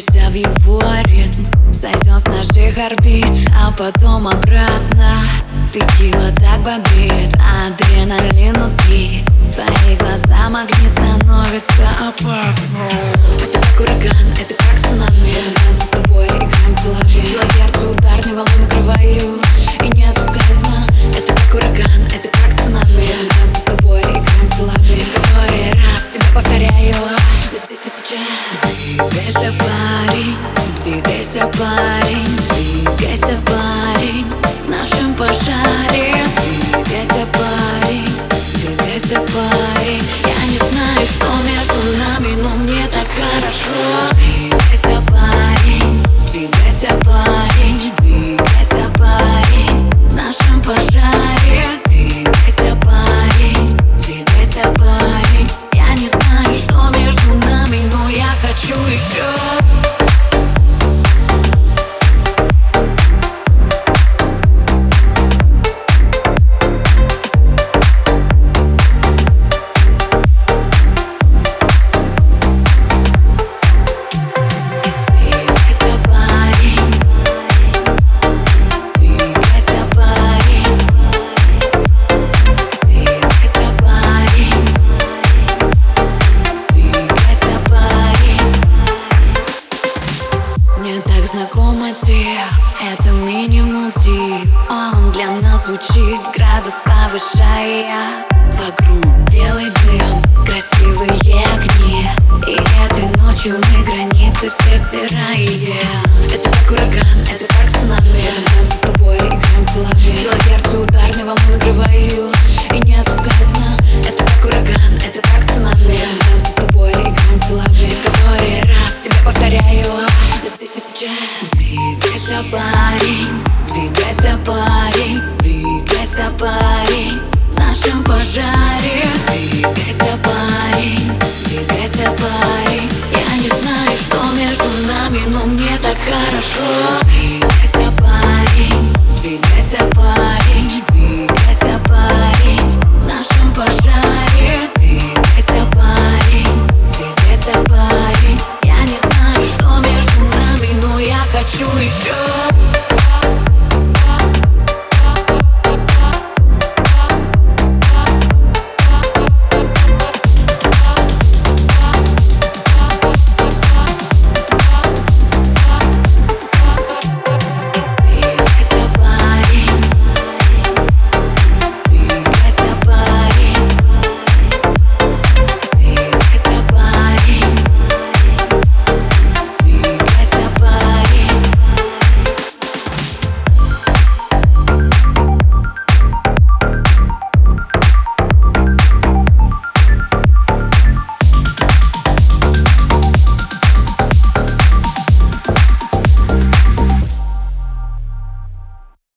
Двигайся в его ритм Сойдем с наших орбит, а потом обратно. Текила так бодрит, адреналин внутри парень, двигайся, парень Двигайся, парень В нашем пожаре. Двигайся, парень, двигайся, парень Я не знаю, что между нами, но мне так хорошо Мне так знакомо те, это минимум тип. Он для нас звучит, градус повышая. Вокруг белый дым, красивые огни. И этой ночью мы границы все стираем. Это как ураган, это как цунами. Танцы с тобой, играем в голове Двигайся, парень, двигайся, парень, двигайся, парень В нашем пожаре. двигайся we go.